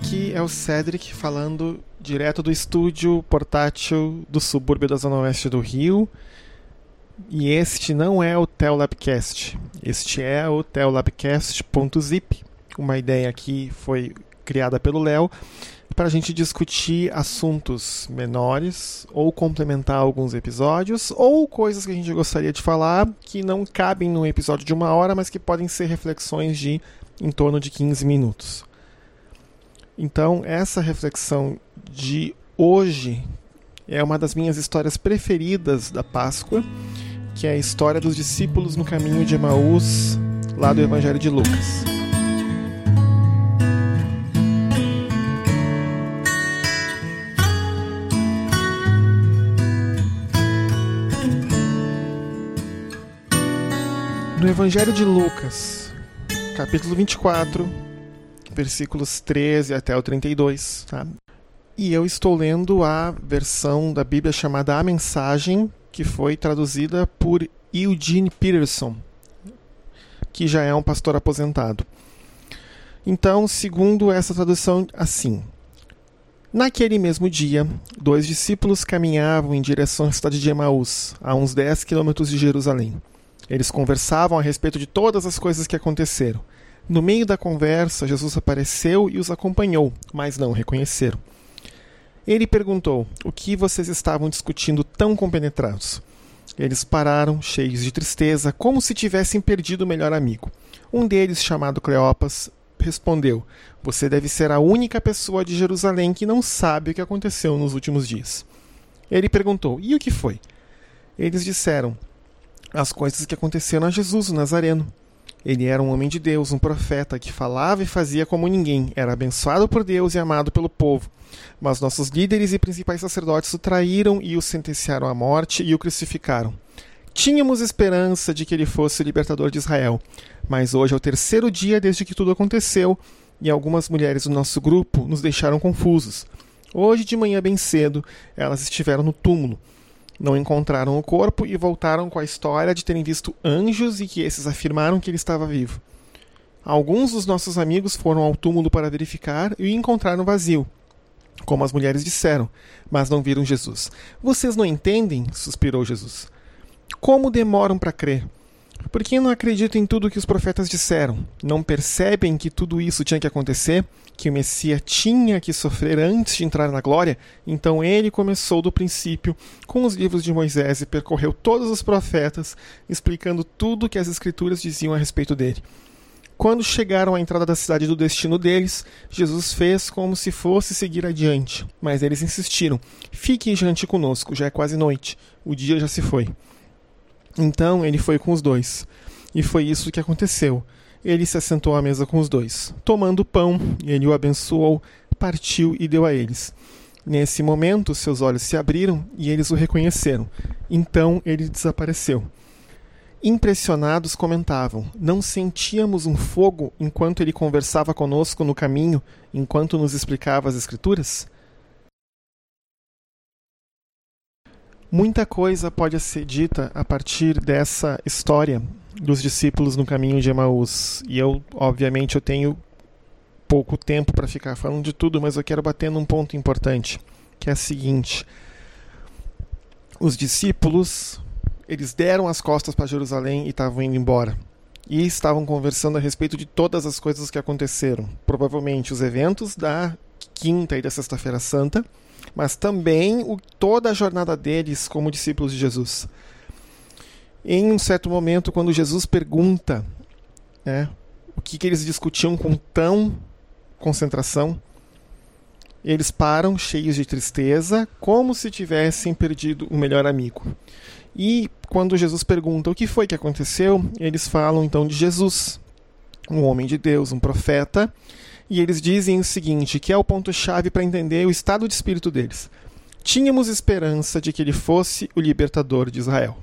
Aqui é o Cedric falando direto do estúdio portátil do subúrbio da Zona Oeste do Rio. E este não é o Telabcast, este é o Telabcast.zip. Uma ideia que foi criada pelo Léo para a gente discutir assuntos menores ou complementar alguns episódios ou coisas que a gente gostaria de falar que não cabem num episódio de uma hora, mas que podem ser reflexões de em torno de 15 minutos. Então, essa reflexão de hoje é uma das minhas histórias preferidas da Páscoa, que é a história dos discípulos no caminho de Emaús, lá do Evangelho de Lucas. No Evangelho de Lucas, capítulo 24, versículos 13 até o 32, tá? E eu estou lendo a versão da Bíblia chamada A Mensagem, que foi traduzida por Eugene Peterson, que já é um pastor aposentado. Então, segundo essa tradução, assim: Naquele mesmo dia, dois discípulos caminhavam em direção à cidade de Emaús, a uns 10 quilômetros de Jerusalém. Eles conversavam a respeito de todas as coisas que aconteceram. No meio da conversa, Jesus apareceu e os acompanhou, mas não o reconheceram. Ele perguntou: O que vocês estavam discutindo tão compenetrados? Eles pararam, cheios de tristeza, como se tivessem perdido o melhor amigo. Um deles, chamado Cleopas, respondeu: Você deve ser a única pessoa de Jerusalém que não sabe o que aconteceu nos últimos dias. Ele perguntou: E o que foi? Eles disseram: as coisas que aconteceram a Jesus, o Nazareno. Ele era um homem de Deus, um profeta que falava e fazia como ninguém, era abençoado por Deus e amado pelo povo. Mas nossos líderes e principais sacerdotes o traíram e o sentenciaram à morte e o crucificaram. Tínhamos esperança de que ele fosse o libertador de Israel, mas hoje é o terceiro dia desde que tudo aconteceu e algumas mulheres do nosso grupo nos deixaram confusos. Hoje de manhã bem cedo, elas estiveram no túmulo não encontraram o corpo e voltaram com a história de terem visto anjos e que esses afirmaram que ele estava vivo. Alguns dos nossos amigos foram ao túmulo para verificar e encontraram vazio, como as mulheres disseram, mas não viram Jesus. Vocês não entendem? suspirou Jesus. Como demoram para crer? Por que não acreditam em tudo que os profetas disseram? Não percebem que tudo isso tinha que acontecer? Que o Messias tinha que sofrer antes de entrar na glória? Então ele começou do princípio com os livros de Moisés e percorreu todos os profetas, explicando tudo o que as Escrituras diziam a respeito dele. Quando chegaram à entrada da cidade do destino deles, Jesus fez como se fosse seguir adiante, mas eles insistiram: Fique diante conosco, já é quase noite, o dia já se foi. Então ele foi com os dois. E foi isso que aconteceu. Ele se assentou à mesa com os dois. Tomando pão, ele o abençoou, partiu e deu a eles. Nesse momento, seus olhos se abriram e eles o reconheceram. Então ele desapareceu. Impressionados comentavam: Não sentíamos um fogo enquanto ele conversava conosco no caminho, enquanto nos explicava as Escrituras? Muita coisa pode ser dita a partir dessa história dos discípulos no caminho de Emaús. E eu, obviamente, eu tenho pouco tempo para ficar falando de tudo, mas eu quero bater num ponto importante, que é o seguinte: os discípulos, eles deram as costas para Jerusalém e estavam indo embora. E estavam conversando a respeito de todas as coisas que aconteceram. Provavelmente os eventos da quinta e da sexta-feira santa, mas também o, toda a jornada deles como discípulos de Jesus. Em um certo momento, quando Jesus pergunta né, o que, que eles discutiam com tão concentração, eles param cheios de tristeza, como se tivessem perdido o melhor amigo. E quando Jesus pergunta o que foi que aconteceu, eles falam então de Jesus, um homem de Deus, um profeta, e eles dizem o seguinte, que é o ponto-chave para entender o estado de espírito deles. Tínhamos esperança de que ele fosse o libertador de Israel.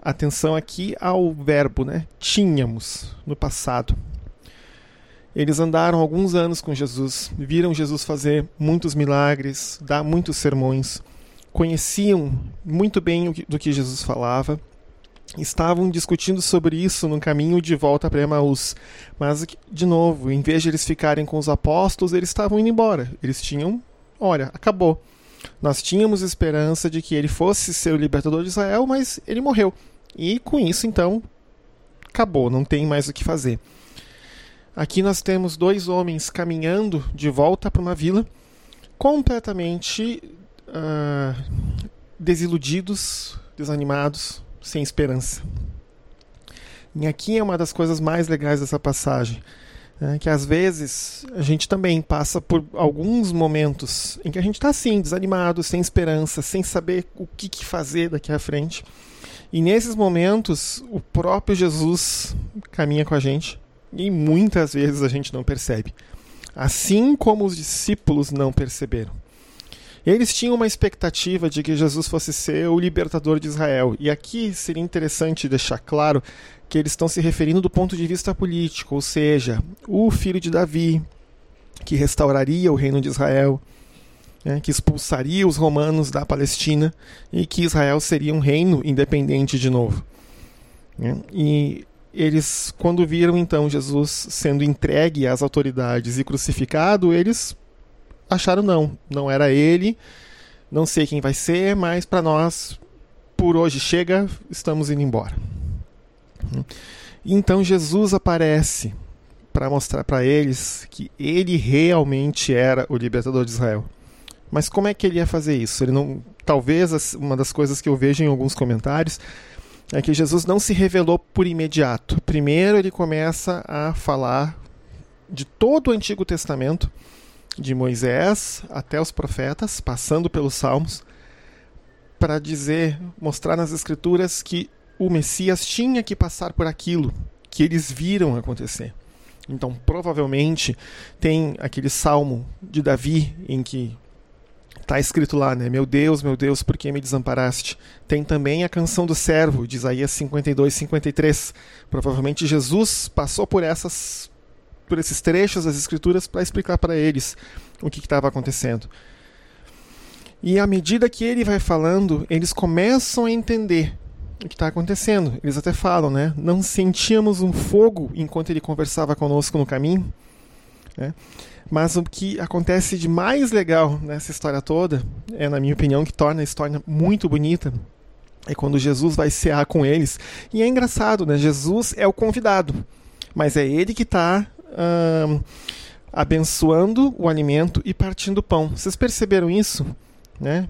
Atenção aqui ao verbo, né? Tínhamos, no passado. Eles andaram alguns anos com Jesus, viram Jesus fazer muitos milagres, dar muitos sermões, conheciam muito bem do que Jesus falava, estavam discutindo sobre isso no caminho de volta para Emaús. Mas, de novo, em vez de eles ficarem com os apóstolos, eles estavam indo embora. Eles tinham, olha, acabou. Nós tínhamos esperança de que ele fosse ser o libertador de Israel, mas ele morreu. E com isso, então, acabou, não tem mais o que fazer. Aqui nós temos dois homens caminhando de volta para uma vila, completamente uh, desiludidos, desanimados, sem esperança. E aqui é uma das coisas mais legais dessa passagem. Né, que às vezes a gente também passa por alguns momentos em que a gente está assim, desanimado, sem esperança, sem saber o que, que fazer daqui à frente. E nesses momentos, o próprio Jesus caminha com a gente e muitas vezes a gente não percebe. Assim como os discípulos não perceberam. Eles tinham uma expectativa de que Jesus fosse ser o libertador de Israel. E aqui seria interessante deixar claro que eles estão se referindo do ponto de vista político, ou seja, o filho de Davi, que restauraria o reino de Israel, né, que expulsaria os romanos da Palestina e que Israel seria um reino independente de novo. Né? E eles, quando viram então Jesus sendo entregue às autoridades e crucificado, eles acharam não, não era ele, não sei quem vai ser, mas para nós, por hoje chega, estamos indo embora. Então Jesus aparece para mostrar para eles que ele realmente era o libertador de Israel. Mas como é que ele ia fazer isso? Ele não, talvez uma das coisas que eu vejo em alguns comentários é que Jesus não se revelou por imediato. Primeiro ele começa a falar de todo o Antigo Testamento, de Moisés até os profetas, passando pelos Salmos, para dizer, mostrar nas Escrituras que o Messias tinha que passar por aquilo que eles viram acontecer. Então, provavelmente, tem aquele salmo de Davi em que Está escrito lá, né? Meu Deus, meu Deus, por que me desamparaste? Tem também a canção do servo, de Isaías 52, 53. Provavelmente Jesus passou por essas por esses trechos das escrituras para explicar para eles o que estava acontecendo. E à medida que ele vai falando, eles começam a entender o que está acontecendo. Eles até falam, né? Não sentíamos um fogo enquanto ele conversava conosco no caminho. Né? Mas o que acontece de mais legal nessa história toda, é na minha opinião, que torna a história muito bonita, é quando Jesus vai cear com eles. E é engraçado, né? Jesus é o convidado, mas é ele que está hum, abençoando o alimento e partindo o pão. Vocês perceberam isso? Né?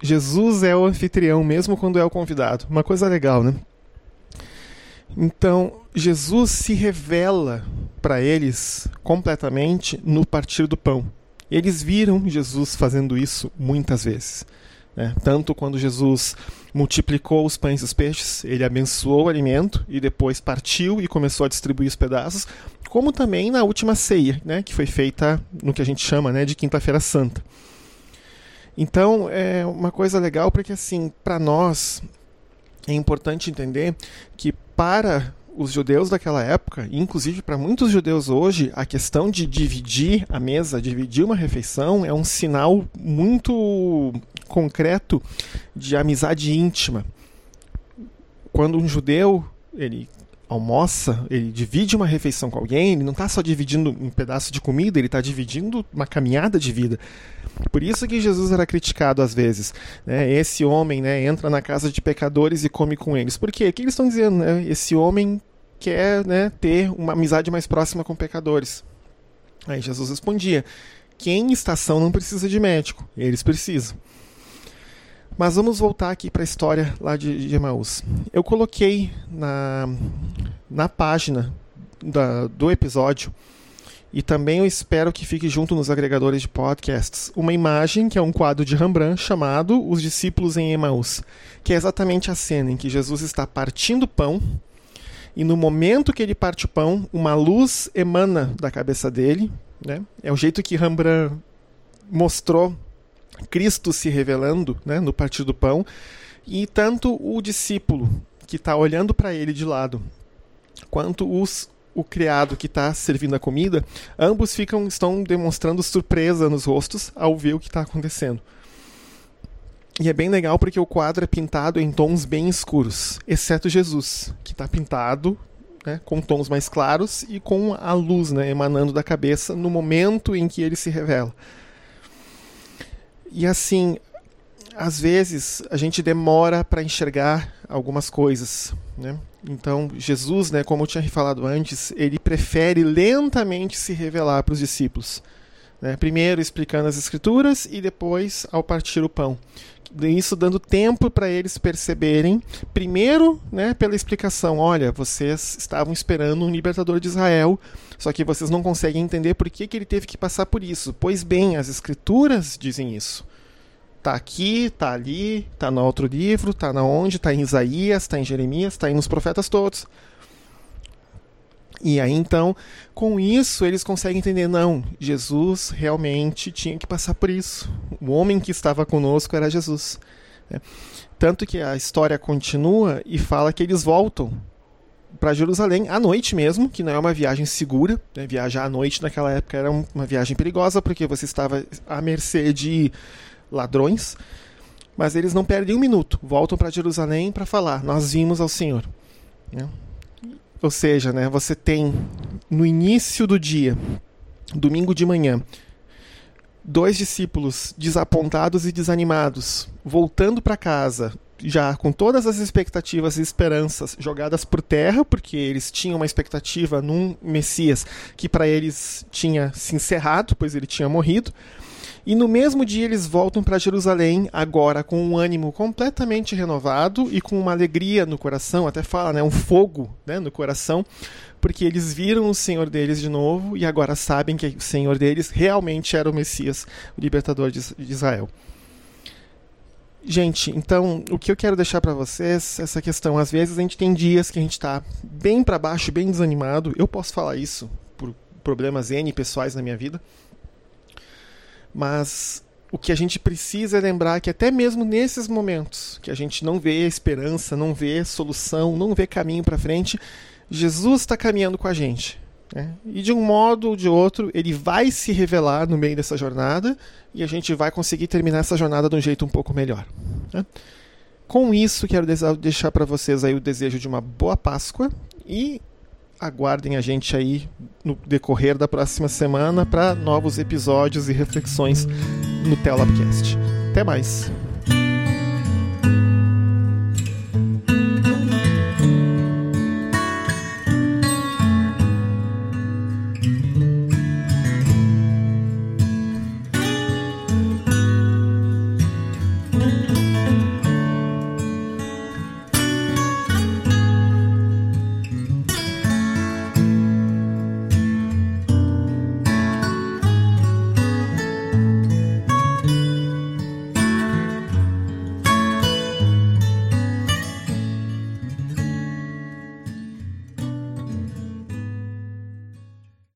Jesus é o anfitrião, mesmo quando é o convidado. Uma coisa legal, né? Então, Jesus se revela para eles completamente no partir do pão. Eles viram Jesus fazendo isso muitas vezes. Né? Tanto quando Jesus multiplicou os pães e os peixes, ele abençoou o alimento e depois partiu e começou a distribuir os pedaços, como também na última ceia, né? que foi feita no que a gente chama né, de Quinta-feira Santa. Então, é uma coisa legal porque, assim, para nós, é importante entender que para os judeus daquela época, inclusive para muitos judeus hoje, a questão de dividir a mesa, dividir uma refeição, é um sinal muito concreto de amizade íntima. Quando um judeu ele almoça, ele divide uma refeição com alguém, ele não está só dividindo um pedaço de comida, ele está dividindo uma caminhada de vida. Por isso que Jesus era criticado às vezes. Né? Esse homem né, entra na casa de pecadores e come com eles. Por quê? O que eles estão dizendo? Né? Esse homem quer né, ter uma amizade mais próxima com pecadores. Aí Jesus respondia: quem em estação não precisa de médico, eles precisam. Mas vamos voltar aqui para a história lá de, de Emaús. Eu coloquei na, na página da, do episódio e também eu espero que fique junto nos agregadores de podcasts uma imagem que é um quadro de Rembrandt chamado Os Discípulos em Emaús, que é exatamente a cena em que Jesus está partindo pão e no momento que ele parte o pão, uma luz emana da cabeça dele. Né? É o jeito que Rembrandt mostrou Cristo se revelando né, no partir do pão, e tanto o discípulo que está olhando para ele de lado, quanto os, o criado que está servindo a comida, ambos ficam estão demonstrando surpresa nos rostos ao ver o que está acontecendo. E é bem legal porque o quadro é pintado em tons bem escuros, exceto Jesus, que está pintado né, com tons mais claros e com a luz né, emanando da cabeça no momento em que ele se revela. E assim, às vezes a gente demora para enxergar algumas coisas. Né? Então, Jesus, né, como eu tinha falado antes, ele prefere lentamente se revelar para os discípulos. Né? Primeiro explicando as Escrituras e depois ao partir o pão isso dando tempo para eles perceberem, primeiro, né, pela explicação, olha, vocês estavam esperando um libertador de Israel, só que vocês não conseguem entender por que, que ele teve que passar por isso. Pois bem, as escrituras dizem isso. Tá aqui, tá ali, tá no outro livro, tá na onde, tá em Isaías, tá em Jeremias, tá aí nos profetas todos. E aí então, com isso, eles conseguem entender: não, Jesus realmente tinha que passar por isso. O homem que estava conosco era Jesus. Né? Tanto que a história continua e fala que eles voltam para Jerusalém à noite mesmo, que não é uma viagem segura. Né? Viajar à noite naquela época era uma viagem perigosa, porque você estava à mercê de ladrões. Mas eles não perdem um minuto, voltam para Jerusalém para falar: Nós vimos ao Senhor. Né? Ou seja, né, você tem no início do dia, domingo de manhã, dois discípulos desapontados e desanimados, voltando para casa, já com todas as expectativas e esperanças jogadas por terra, porque eles tinham uma expectativa num Messias que para eles tinha se encerrado, pois ele tinha morrido. E no mesmo dia eles voltam para Jerusalém, agora com um ânimo completamente renovado e com uma alegria no coração, até fala, né, um fogo né, no coração, porque eles viram o Senhor deles de novo e agora sabem que o Senhor deles realmente era o Messias, o libertador de Israel. Gente, então o que eu quero deixar para vocês essa questão, às vezes a gente tem dias que a gente está bem para baixo, bem desanimado. Eu posso falar isso por problemas N pessoais na minha vida. Mas o que a gente precisa é lembrar que até mesmo nesses momentos que a gente não vê esperança, não vê solução, não vê caminho para frente, Jesus está caminhando com a gente. Né? E de um modo ou de outro, ele vai se revelar no meio dessa jornada e a gente vai conseguir terminar essa jornada de um jeito um pouco melhor. Né? Com isso, quero deixar para vocês aí o desejo de uma boa Páscoa e aguardem a gente aí no decorrer da próxima semana para novos episódios e reflexões no Telabcast. Até mais!